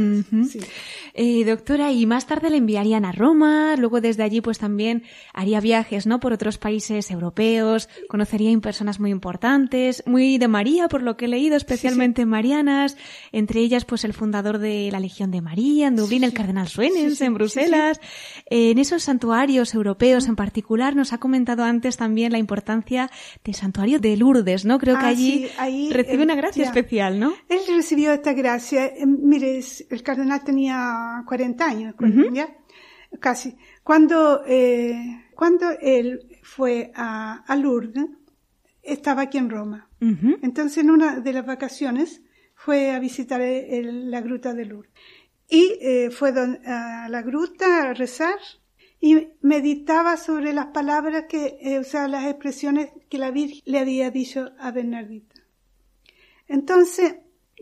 Eh, doctora, y más tarde le enviarían a Roma, luego desde allí pues también haría viajes, ¿no? Por otros países europeos, conocería personas muy importantes, muy de María, por lo que he leído, especialmente marianas, entre ellas pues el fundador de la Legión de María en Dublín, el cardenal Suenens en Bruselas. en esos santuarios europeos en particular nos ha comentado antes también la importancia del santuario de Lourdes, ¿no? Creo que ah, allí ahí recibe una gracia especial, ¿no? Él recibió esta gracia. Eh, mire, el cardenal tenía 40 años, casi. Cuando, eh, cuando él fue a, Lourdes, estaba aquí en Roma. Entonces, en una de las vacaciones, fue a visitar la gruta de Lourdes. Y eh, fue a la gruta a rezar y meditaba sobre las palabras que, o sea, las expresiones que la Virgen le había dicho a Bernardito. Entonces,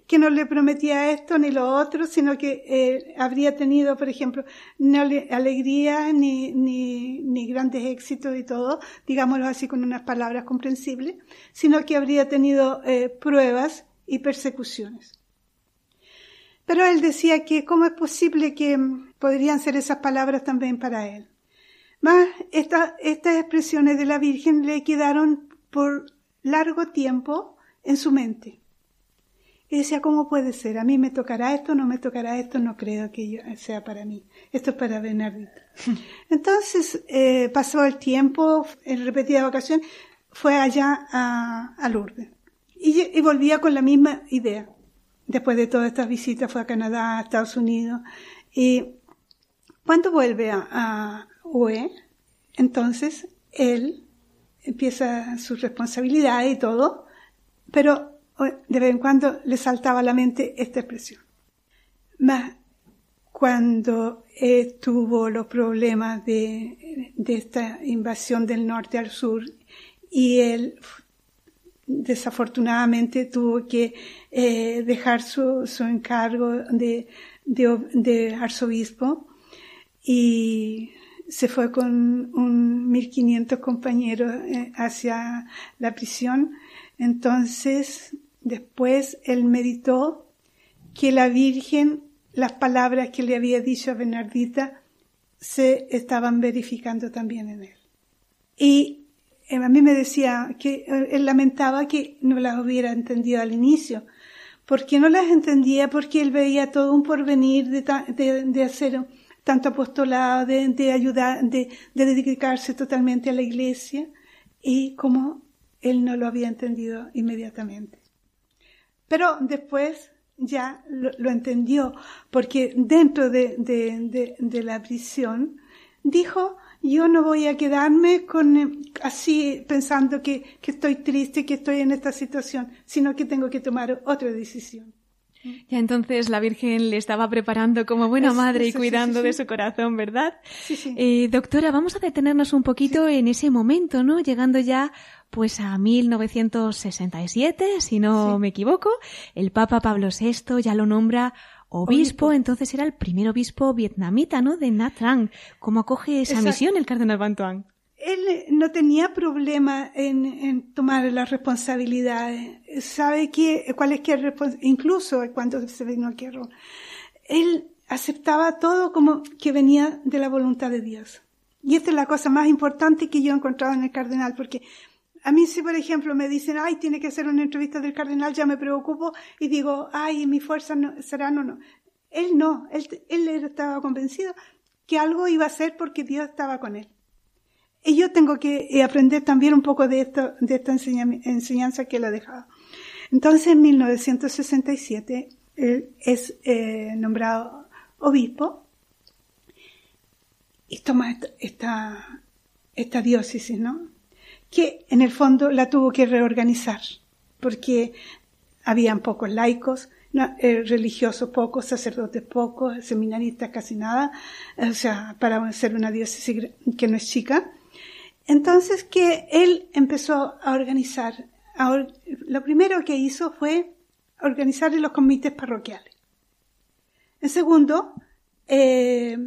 que no le prometía esto ni lo otro, sino que eh, habría tenido, por ejemplo, no alegría ni, ni, ni, grandes éxitos y todo, digámoslo así con unas palabras comprensibles, sino que habría tenido eh, pruebas y persecuciones. Pero él decía que cómo es posible que mm, podrían ser esas palabras también para él. Más, estas expresiones de la Virgen le quedaron por largo tiempo en su mente. Y decía, ¿cómo puede ser? A mí me tocará esto, no me tocará esto, no creo que sea para mí. Esto es para Bernardito. <laughs> Entonces, eh, pasó el tiempo, en repetida ocasión, fue allá a, Lourdes. Y, volvía con la misma idea. Después de todas estas visitas fue a Canadá, a Estados Unidos. Y cuando vuelve a, UE, entonces él empieza su responsabilidad y todo, pero de vez en cuando le saltaba a la mente esta expresión. Mas cuando tuvo los problemas de, esta invasión del norte al sur y él desafortunadamente tuvo que eh, dejar su, encargo de, arzobispo y se fue con un 1500 compañeros eh, hacia la prisión. Entonces Después él meditó que la Virgen, las palabras que le había dicho a Bernardita, se estaban verificando también en él. Y eh, a mí me decía que eh, él lamentaba que no las hubiera entendido al inicio. porque no las entendía? Porque él veía todo un porvenir de, de, hacer tanto apostolado, de, ayudar, de, de dedicarse totalmente a la iglesia, y como él no lo había entendido inmediatamente. Pero después ya lo, entendió, porque dentro de, la prisión dijo, yo no voy a quedarme eh, así pensando que, estoy triste, que estoy en esta situación, sino que tengo que tomar otra decisión. Ya entonces la Virgen le estaba preparando como buena madre y cuidando de su corazón, ¿verdad? Eh, doctora, vamos a detenernos un poquito en ese momento, ¿no? Llegando ya pues a 1967, si no me equivoco, el Papa Pablo VI ya lo nombra obispo, entonces era el primer obispo vietnamita, ¿no? De Nha Trang. ¿Cómo acoge esa misión el cardenal Van Tuan? Él no tenía problema en, tomar la responsabilidad. Sabe que, cuál es que incluso cuando se vino aquí a Roma. Él aceptaba todo como que venía de la voluntad de Dios. Y esta es la cosa más importante que yo he encontrado en el cardenal, porque A mí si, por ejemplo, me dicen, ay, tiene que hacer una entrevista del cardenal, ya me preocupo y digo, ay, mi fuerza no, será no, no. Él no, él, él estaba convencido que algo iba a hacer porque Dios estaba con él. Y yo tengo que eh, aprender también un poco de, esto, de esta enseñanza que él ha dejado. Entonces, en 1967, él es eh, nombrado obispo y toma esta, esta, diócesis, ¿no? que en el fondo la tuvo que reorganizar, porque habían pocos laicos, eh, religiosos pocos, sacerdotes pocos, seminaristas casi nada, o sea, para ser una diócesis que no es chica. Entonces que él empezó a organizar, lo primero que hizo fue organizar los comités parroquiales. En segundo, eh,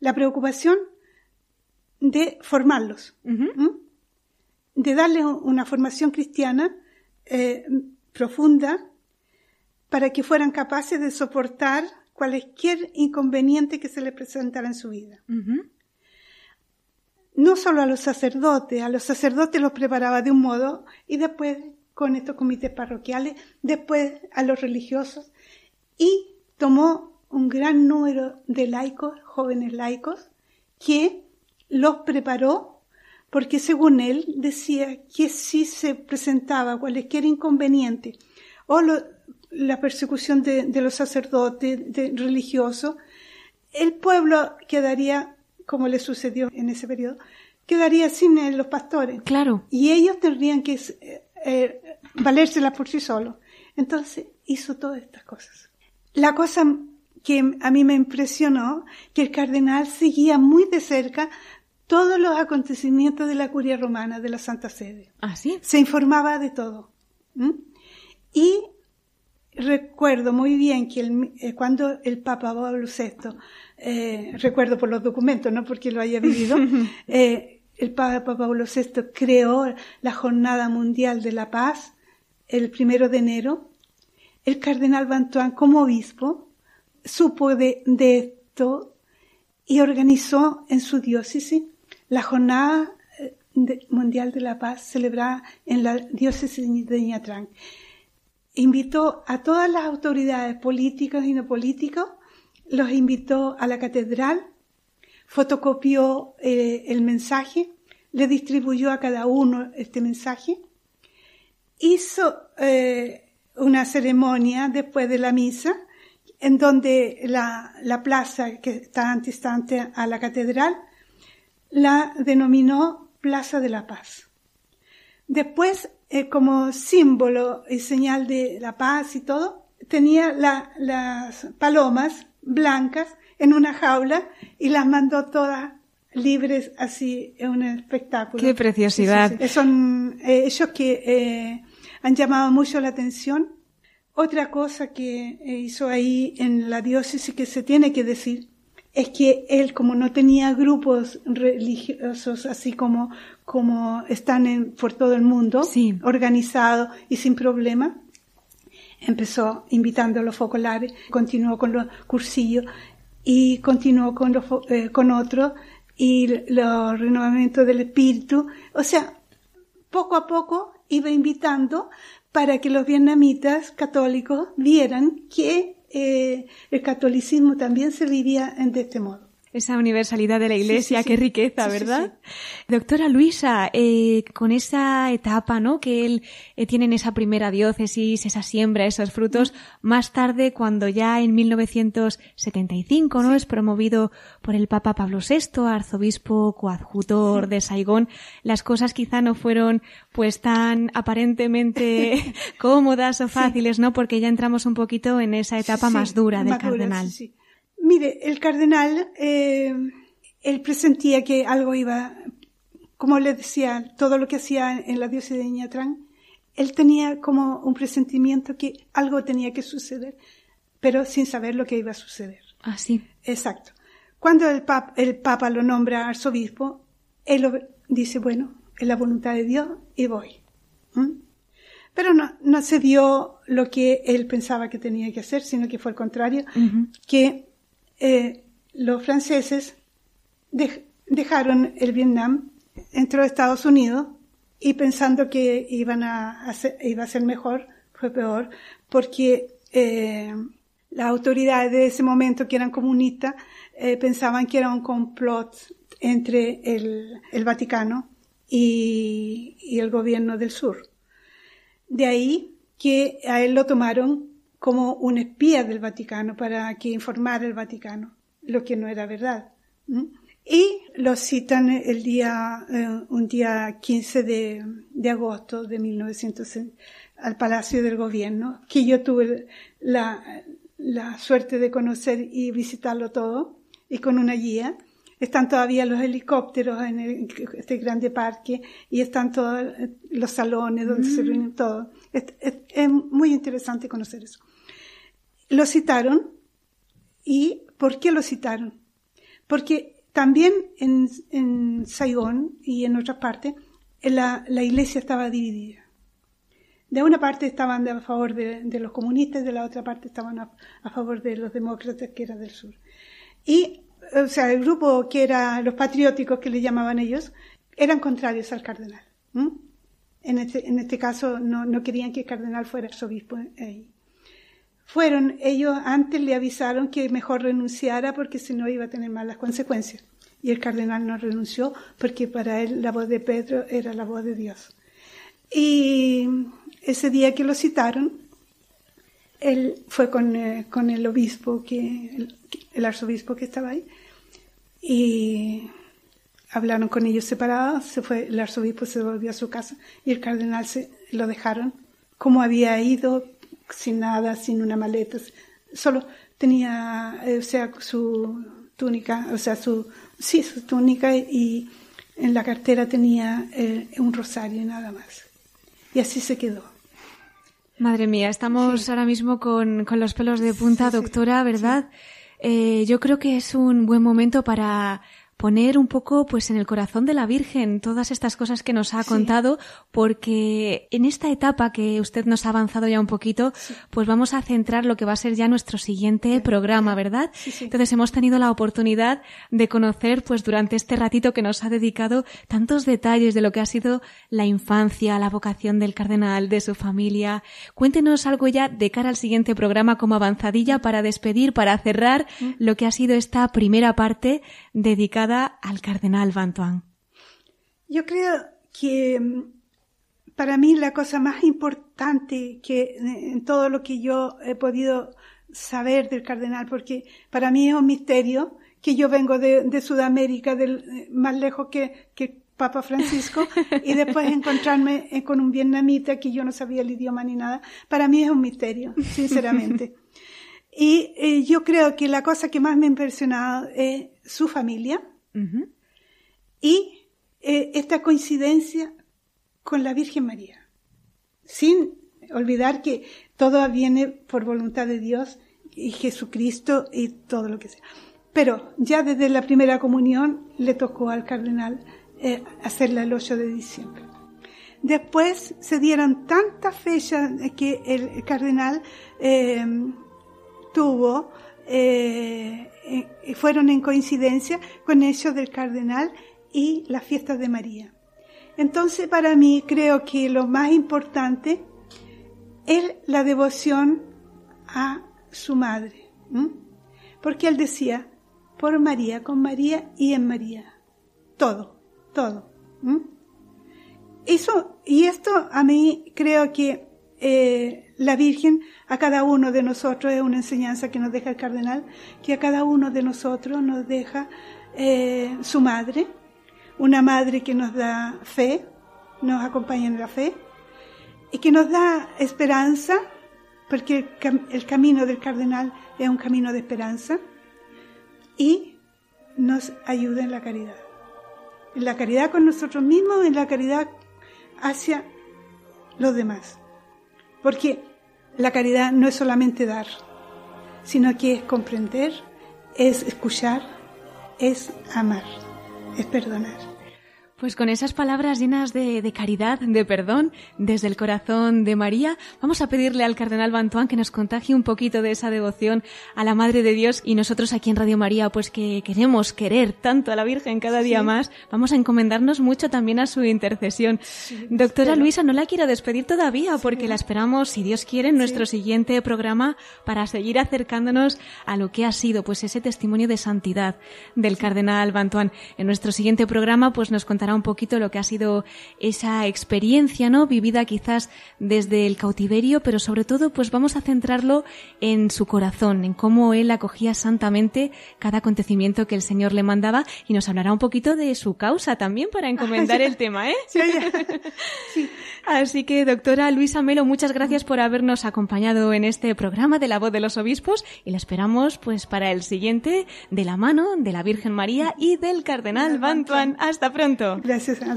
la preocupación de formarlos de darle una formación cristiana eh, profunda para que fueran capaces de soportar cualquier inconveniente que se les presentara en su vida. No solo a los sacerdotes, a los sacerdotes los preparaba de un modo y después con estos comités parroquiales, después a los religiosos. Y tomó un gran número de laicos, jóvenes laicos, que los preparó porque según él decía que si se presentaba cualquier inconveniente o la persecución de, los sacerdotes, de, religiosos, el pueblo quedaría, como le sucedió en ese periodo, quedaría sin los pastores. Claro. Y ellos tendrían que eh, eh, valérselas por sí solos. Entonces hizo todas estas cosas. La cosa que a mí me impresionó, que el cardenal seguía muy de cerca todos los acontecimientos de la curia romana, de la Santa Sede. ¿Ah, sí? Se informaba de todo. Y recuerdo muy bien que eh, cuando el Papa Pablo VI, eh, recuerdo por los documentos, no porque lo haya vivido, <laughs> eh, el Papa Pablo VI creó la Jornada Mundial de la Paz el primero de enero. El cardenal Bantuán, como obispo, supo de, de esto y organizó en su diócesis la Jornada eh, Mundial de la Paz celebrada en la diócesis de Ñatrán. Invitó a todas las autoridades políticas y no políticas, los invitó a la catedral, fotocopió eh, el mensaje, le distribuyó a cada uno este mensaje, hizo eh, una ceremonia después de la misa, en donde la, la plaza que está antistante a la catedral la denominó Plaza de la Paz. Después, eh, como símbolo y señal de la paz y todo, tenía las palomas blancas en una jaula y las mandó todas libres así en un espectáculo. ¡Qué preciosidad! Son eh, ellos que eh, han llamado mucho la atención. Otra cosa que hizo ahí en la diócesis que se tiene que decir es que él, como no tenía grupos religiosos así como, como están en, por todo el mundo, sí. organizados y sin problema, empezó invitando a los focolares, continuó con los cursillos y continuó con, los, eh, con otros y los renovamientos del espíritu. O sea, poco a poco iba invitando para que los vietnamitas católicos vieran que eh, el catolicismo también se vivía de este modo esa universalidad de la Iglesia, qué riqueza, ¿verdad? Doctora Luisa, eh, con esa etapa, ¿no? Que él eh, tiene en esa primera diócesis, esa siembra, esos frutos, más tarde, cuando ya en 1975, ¿no? Es promovido por el Papa Pablo VI, arzobispo coadjutor de Saigón, las cosas quizá no fueron pues tan aparentemente <laughs> cómodas o fáciles, ¿no? Porque ya entramos un poquito en esa etapa más dura del cardenal. Mire, el cardenal, eh, él presentía que algo iba, como le decía, todo lo que hacía en la diócesis de Ñatrán, él tenía como un presentimiento que algo tenía que suceder, pero sin saber lo que iba a suceder. Ah, sí. Exacto. Cuando el, el Papa lo nombra arzobispo, él dice, bueno, es la voluntad de Dios y voy. ¿Mm? Pero no, no se dio lo que él pensaba que tenía que hacer, sino que fue al contrario, que eh, los franceses dejaron el Vietnam, entró a Estados Unidos y pensando que iban a iba a ser mejor, fue peor, porque eh, las autoridades de ese momento, que eran comunistas, eh, pensaban que era un complot entre el, Vaticano y, el gobierno del sur. De ahí que a él lo tomaron como un espía del Vaticano para que informara el Vaticano, lo que no era verdad. Y lo citan el día, eh, un día 15 de, de agosto de 1900 al Palacio del Gobierno, que yo tuve la, la suerte de conocer y visitarlo todo, y con una guía. Están todavía los helicópteros en este grande parque y están todos los salones donde se mm. reúnen todos. Es, es, muy interesante conocer eso. Lo citaron y ¿por qué lo citaron? Porque también en, Saigón y en otras partes la, iglesia estaba dividida de una parte estaban a favor de, los comunistas, de la otra parte estaban a, favor de los demócratas, que era del sur. Y, o sea, el grupo que era los patrióticos, que le llamaban ellos, eran contrarios al cardenal. En, este, en este caso no, no, querían que el cardenal fuera arzobispo ahí. Fueron, ellos antes le avisaron que mejor renunciara porque si no iba a tener malas consecuencias. Y el cardenal no renunció porque para él la voz de Pedro era la voz de Dios. Y ese día que lo citaron, él fue con, eh, con el obispo, que, el, arzobispo que estaba ahí, y hablaron con ellos separados, se fue, el arzobispo se volvió a su casa y el cardenal se lo dejaron como había ido, sin nada, sin una maleta, solo tenía, eh, o sea, su túnica, o sea, su, sí, su túnica y en la cartera tenía eh, un rosario y nada más. Y así se quedó. Madre mía, estamos ahora mismo con, con, los pelos de punta, doctora, ¿verdad? Eh, yo creo que es un buen momento para poner un poco pues en el corazón de la Virgen todas estas cosas que nos ha contado porque en esta etapa que usted nos ha avanzado ya un poquito pues vamos a centrar lo que va a ser ya nuestro siguiente programa, ¿verdad? Entonces hemos tenido la oportunidad de conocer pues durante este ratito que nos ha dedicado tantos detalles de lo que ha sido la infancia, la vocación del cardenal, de su familia. Cuéntenos algo ya de cara al siguiente programa como avanzadilla para despedir, para cerrar lo que ha sido esta primera parte dedicada al cardenal Bantuan? Yo creo que mm, para mí la cosa más importante que en todo lo que yo he podido saber del cardenal, porque para mí es un misterio que yo vengo de, Sudamérica, del, eh, más lejos que, que Papa Francisco, y <laughs> después encontrarme eh, con un vietnamita que yo no sabía el idioma ni nada, para mí es un misterio, sinceramente. <laughs> y eh, yo creo que la cosa que más me ha impresionado es su familia, y eh, esta coincidencia con la Virgen María, sin olvidar que todo viene por voluntad de Dios y Jesucristo y todo lo que sea. Pero ya desde la primera comunión le tocó al cardenal eh, hacerla el 8 de diciembre. Después se dieron tantas fechas que el cardenal eh, tuvo eh, fueron en coincidencia con eso del cardenal y las fiestas de María. Entonces, para mí, creo que lo más importante es la devoción a su madre. Porque él decía, por María, con María y en María. Todo, todo. Eso, y esto a mí creo que eh, la Virgen a cada uno de nosotros es una enseñanza que nos deja el cardenal, que a cada uno de nosotros nos deja eh, su madre, una madre que nos da fe, nos acompaña en la fe y que nos da esperanza, porque el, camino del cardenal es un camino de esperanza y nos ayuda en la caridad. En la caridad con nosotros mismos, en la caridad hacia los demás. Porque la caridad no es solamente dar, sino que es comprender, es escuchar, es amar, es perdonar. Pues con esas palabras llenas de, de, caridad, de perdón, desde el corazón de María, vamos a pedirle al cardenal Bantuán que nos contagie un poquito de esa devoción a la Madre de Dios y nosotros aquí en Radio María, pues que queremos querer tanto a la Virgen cada día Sí. más, vamos a encomendarnos mucho también a su intercesión. Doctora espero. Luisa, no la quiero despedir todavía porque la esperamos, si Dios quiere, en nuestro siguiente programa para seguir acercándonos a lo que ha sido pues ese testimonio de santidad del cardenal Bantuán. En nuestro siguiente programa pues nos contará un poquito lo que ha sido esa experiencia, ¿no? Vivida quizás desde el cautiverio, pero sobre todo pues vamos a centrarlo en su corazón, en cómo él acogía santamente cada acontecimiento que el Señor le mandaba y nos hablará un poquito de su causa también para encomendar <laughs> el tema, ¿eh? Sí, ya. Así que, doctora Luisa Melo, muchas gracias por habernos acompañado en este programa de la voz de los obispos y la esperamos pues para el siguiente de la mano de la Virgen María y del Cardenal Bantuan. Hasta pronto. Gracias a,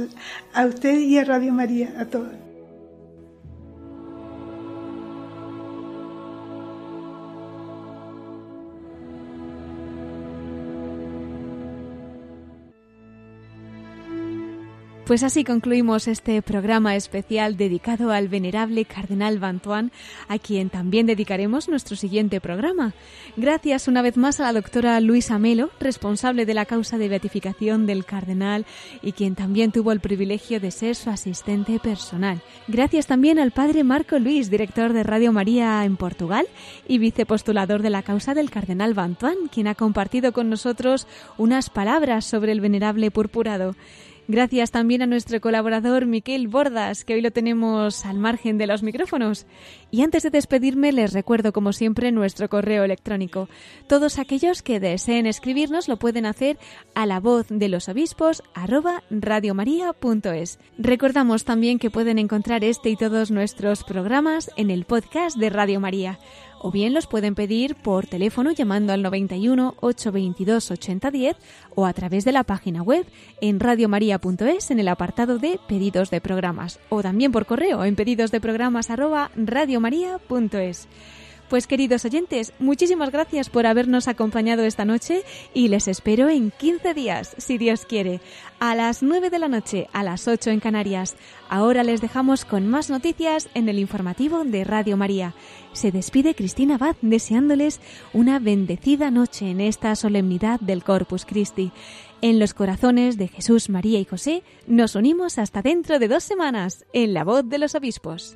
a usted y a Radio María, a todos. Pues así concluimos este programa especial dedicado al venerable Cardenal Bantuán, a quien también dedicaremos nuestro siguiente programa. Gracias una vez más a la doctora Luisa Melo, responsable de la causa de beatificación del Cardenal y quien también tuvo el privilegio de ser su asistente personal. Gracias también al padre Marco Luis, director de Radio María en Portugal y vicepostulador de la causa del Cardenal Bantuán, quien ha compartido con nosotros unas palabras sobre el venerable purpurado. Gracias también a nuestro colaborador Miquel Bordas, que hoy lo tenemos al margen de los micrófonos. Y antes de despedirme, les recuerdo, como siempre, nuestro correo electrónico. Todos aquellos que deseen escribirnos lo pueden hacer a la voz de los obispos arroba radiomaria.es. Recordamos también que pueden encontrar este y todos nuestros programas en el podcast de Radio María o bien los pueden pedir por teléfono llamando al 91 822 8010 o a través de la página web en radiomaria.es en el apartado de pedidos de programas o también por correo en pedidosdeprogramas arroba radiomaria.es. Pues queridos oyentes, muchísimas gracias por habernos acompañado esta noche y les espero en 15 días, si Dios quiere, a las 9 de la noche, a las 8 en Canarias. Ahora les dejamos con más noticias en el informativo de Radio María. Se despide Cristina Abad deseándoles una bendecida noche en esta solemnidad del Corpus Christi. En los corazones de Jesús, María y José nos unimos hasta dentro de dos semanas en la voz de los obispos.